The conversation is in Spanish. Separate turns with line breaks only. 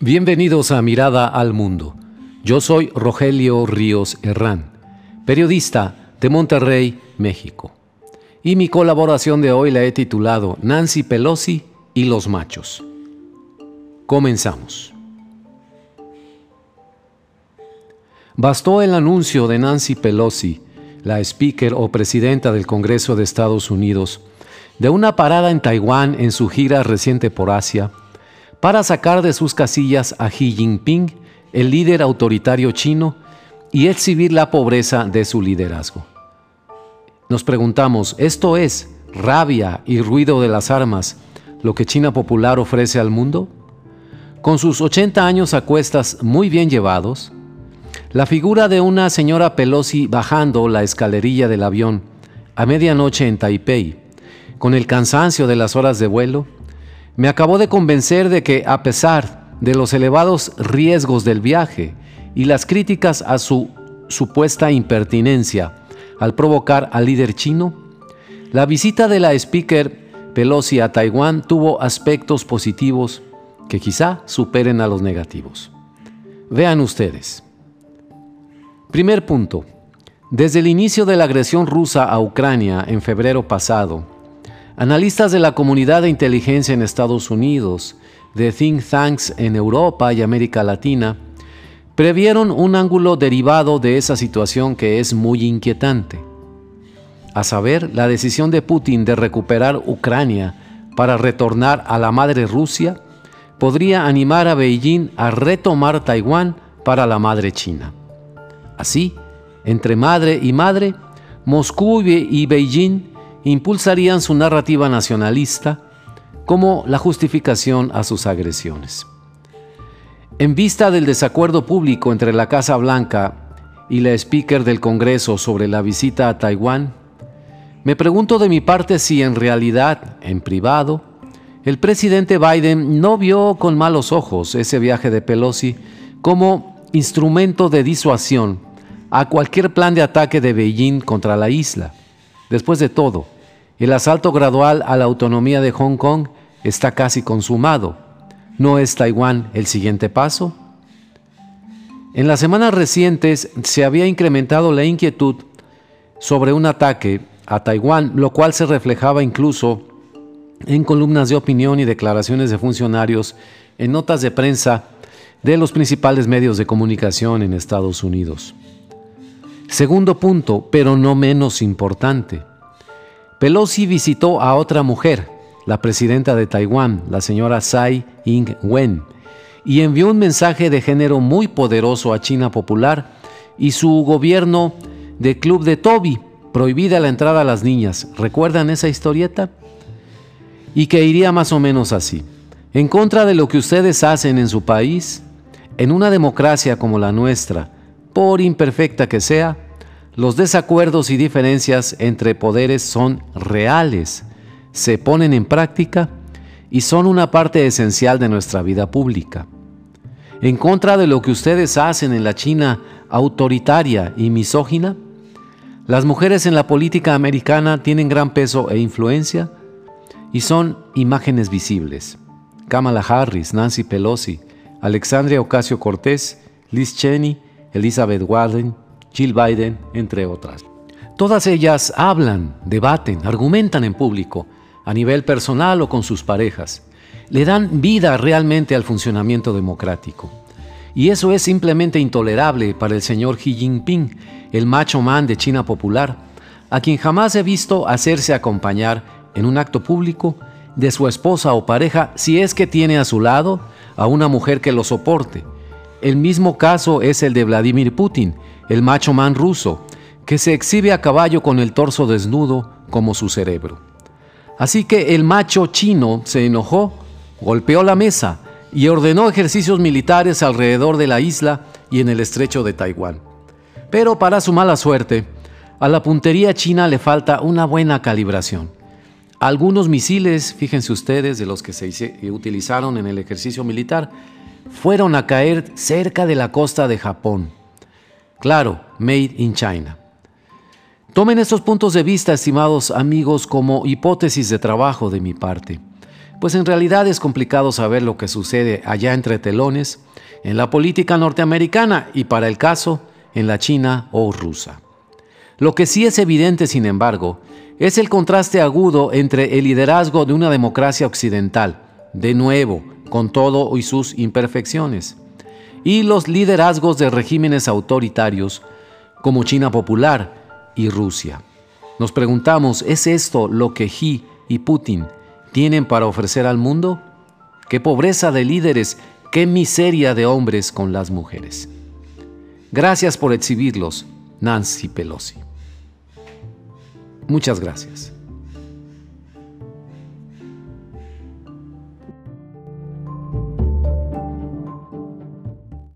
Bienvenidos a Mirada al Mundo. Yo soy Rogelio Ríos Herrán, periodista de Monterrey, México. Y mi colaboración de hoy la he titulado Nancy Pelosi y los machos. Comenzamos. Bastó el anuncio de Nancy Pelosi, la speaker o presidenta del Congreso de Estados Unidos, de una parada en Taiwán en su gira reciente por Asia, para sacar de sus casillas a Xi Jinping, el líder autoritario chino, y exhibir la pobreza de su liderazgo. Nos preguntamos, ¿esto es rabia y ruido de las armas lo que China Popular ofrece al mundo? Con sus 80 años a cuestas muy bien llevados, la figura de una señora Pelosi bajando la escalerilla del avión a medianoche en Taipei, con el cansancio de las horas de vuelo, me acabó de convencer de que a pesar de los elevados riesgos del viaje y las críticas a su supuesta impertinencia al provocar al líder chino, la visita de la speaker Pelosi a Taiwán tuvo aspectos positivos que quizá superen a los negativos. Vean ustedes. Primer punto. Desde el inicio de la agresión rusa a Ucrania en febrero pasado, Analistas de la comunidad de inteligencia en Estados Unidos, de think tanks en Europa y América Latina, previeron un ángulo derivado de esa situación que es muy inquietante. A saber, la decisión de Putin de recuperar Ucrania para retornar a la madre Rusia podría animar a Beijing a retomar Taiwán para la madre China. Así, entre madre y madre, Moscú y Beijing impulsarían su narrativa nacionalista como la justificación a sus agresiones. En vista del desacuerdo público entre la Casa Blanca y la speaker del Congreso sobre la visita a Taiwán, me pregunto de mi parte si en realidad, en privado, el presidente Biden no vio con malos ojos ese viaje de Pelosi como instrumento de disuasión a cualquier plan de ataque de Beijing contra la isla. Después de todo, el asalto gradual a la autonomía de Hong Kong está casi consumado. ¿No es Taiwán el siguiente paso? En las semanas recientes se había incrementado la inquietud sobre un ataque a Taiwán, lo cual se reflejaba incluso en columnas de opinión y declaraciones de funcionarios en notas de prensa de los principales medios de comunicación en Estados Unidos. Segundo punto, pero no menos importante. Pelosi visitó a otra mujer, la presidenta de Taiwán, la señora Tsai Ing-wen, y envió un mensaje de género muy poderoso a China Popular y su gobierno de Club de Toby, prohibida la entrada a las niñas. ¿Recuerdan esa historieta? Y que iría más o menos así. En contra de lo que ustedes hacen en su país, en una democracia como la nuestra, por imperfecta que sea, los desacuerdos y diferencias entre poderes son reales, se ponen en práctica y son una parte esencial de nuestra vida pública. En contra de lo que ustedes hacen en la China autoritaria y misógina, las mujeres en la política americana tienen gran peso e influencia y son imágenes visibles. Kamala Harris, Nancy Pelosi, Alexandria Ocasio Cortés, Liz Cheney, Elizabeth Warren, Jill Biden, entre otras. Todas ellas hablan, debaten, argumentan en público, a nivel personal o con sus parejas. Le dan vida realmente al funcionamiento democrático. Y eso es simplemente intolerable para el señor Xi Jinping, el macho man de China popular, a quien jamás he visto hacerse acompañar en un acto público de su esposa o pareja si es que tiene a su lado a una mujer que lo soporte. El mismo caso es el de Vladimir Putin, el macho man ruso, que se exhibe a caballo con el torso desnudo como su cerebro. Así que el macho chino se enojó, golpeó la mesa y ordenó ejercicios militares alrededor de la isla y en el estrecho de Taiwán. Pero para su mala suerte, a la puntería china le falta una buena calibración. Algunos misiles, fíjense ustedes, de los que se utilizaron en el ejercicio militar, fueron a caer cerca de la costa de Japón. Claro, Made in China. Tomen estos puntos de vista, estimados amigos, como hipótesis de trabajo de mi parte. pues en realidad es complicado saber lo que sucede allá entre telones, en la política norteamericana y para el caso, en la China o rusa. Lo que sí es evidente, sin embargo, es el contraste agudo entre el liderazgo de una democracia occidental, de nuevo, con todo y sus imperfecciones, y los liderazgos de regímenes autoritarios como China Popular y Rusia. Nos preguntamos, ¿es esto lo que Xi y Putin tienen para ofrecer al mundo? ¿Qué pobreza de líderes, qué miseria de hombres con las mujeres? Gracias por exhibirlos, Nancy Pelosi. Muchas gracias.